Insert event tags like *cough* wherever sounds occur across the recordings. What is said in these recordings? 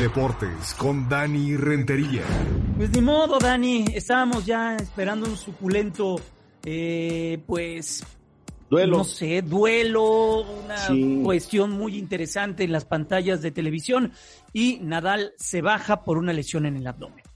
Deportes con Dani Rentería. Pues ni modo, Dani. Estábamos ya esperando un suculento, eh, pues. Duelo. No sé, duelo, una cuestión muy interesante en las pantallas de televisión. Y Nadal se baja por una lesión en el abdomen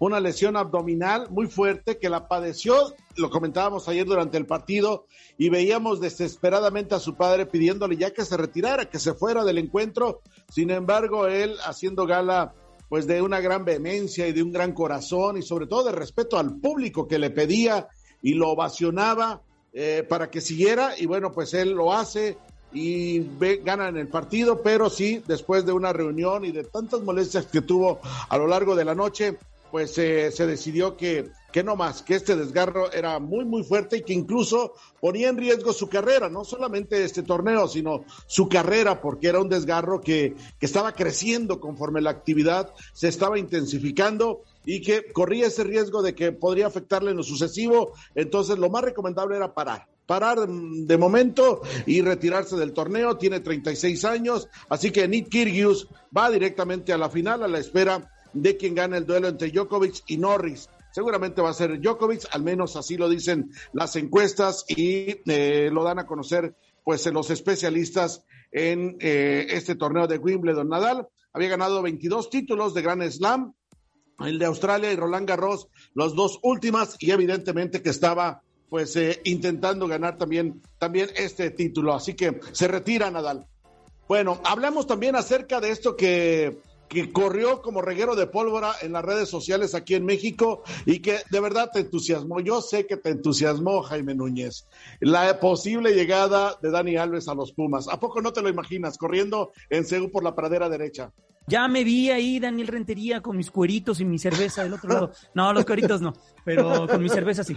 una lesión abdominal muy fuerte que la padeció, lo comentábamos ayer durante el partido, y veíamos desesperadamente a su padre pidiéndole ya que se retirara, que se fuera del encuentro. Sin embargo, él haciendo gala pues de una gran vehemencia y de un gran corazón y sobre todo de respeto al público que le pedía y lo ovacionaba eh, para que siguiera y bueno, pues él lo hace y ve, gana en el partido, pero sí, después de una reunión y de tantas molestias que tuvo a lo largo de la noche, pues eh, se decidió que, que no más, que este desgarro era muy, muy fuerte y que incluso ponía en riesgo su carrera, no solamente este torneo, sino su carrera, porque era un desgarro que, que estaba creciendo conforme la actividad se estaba intensificando y que corría ese riesgo de que podría afectarle en lo sucesivo. Entonces, lo más recomendable era parar parar de momento y retirarse del torneo. Tiene 36 años, así que Nick Kyrgios va directamente a la final a la espera de quien gana el duelo entre Djokovic y Norris. Seguramente va a ser Djokovic, al menos así lo dicen las encuestas y eh, lo dan a conocer pues los especialistas en eh, este torneo de Wimbledon. Nadal había ganado 22 títulos de Grand Slam, el de Australia y Roland Garros, los dos últimas, y evidentemente que estaba pues eh, intentando ganar también, también este título. Así que se retira Nadal. Bueno, hablamos también acerca de esto que que corrió como reguero de pólvora en las redes sociales aquí en México y que de verdad te entusiasmó. Yo sé que te entusiasmó, Jaime Núñez, la posible llegada de Dani Alves a los Pumas. ¿A poco no te lo imaginas corriendo en Seúl por la pradera derecha? Ya me vi ahí, Daniel Rentería, con mis cueritos y mi cerveza del otro lado. *laughs* No, los cueritos no, pero con mi cerveza sí.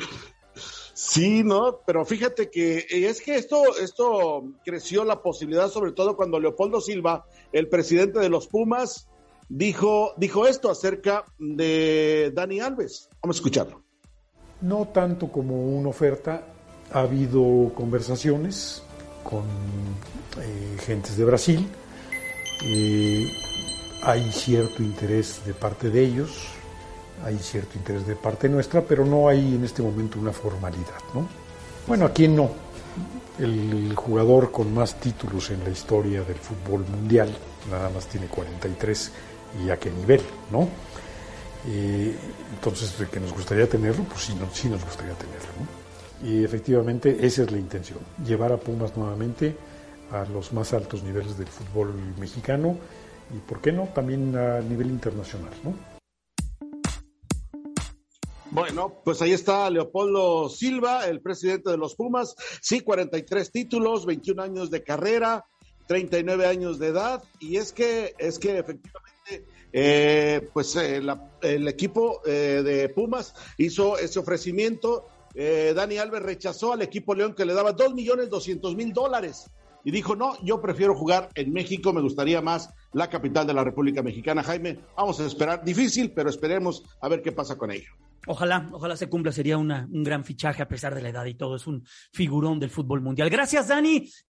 Sí, no, pero fíjate que es que esto, esto creció la posibilidad, sobre todo cuando Leopoldo Silva, el presidente de los Pumas, dijo, dijo esto acerca de Dani Alves. Vamos a escucharlo. No tanto como una oferta, ha habido conversaciones con eh, gentes de Brasil, eh, hay cierto interés de parte de ellos, hay cierto interés de parte nuestra, pero no hay en este momento una formalidad. ¿no? Bueno, ¿a quién no? El jugador con más títulos en la historia del fútbol mundial, nada más tiene 43 y a qué nivel, ¿no? entonces, de que nos gustaría tenerlo, pues sí, sí nos gustaría tenerlo. Y efectivamente esa es la intención, llevar a Pumas nuevamente a los más altos niveles del fútbol mexicano y, ¿por qué no?, también a nivel internacional, ¿no? Bueno, pues ahí está Leopoldo Silva, el presidente de los Pumas. Sí, 43 títulos, 21 años de carrera, 39 años de edad. Y es que, es que efectivamente eh, pues eh, el equipo eh, de Pumas hizo ese ofrecimiento. Dani Alves rechazó al equipo León que le daba dos millones doscientos mil dólares y dijo, no, yo prefiero jugar en México, me gustaría más la capital de la República Mexicana. Jaime, vamos a esperar, difícil, pero esperemos a ver qué pasa con ello. Ojalá, ojalá se cumpla, sería una, un gran fichaje a pesar de la edad y todo, es un figurón del fútbol mundial. Gracias, Dani.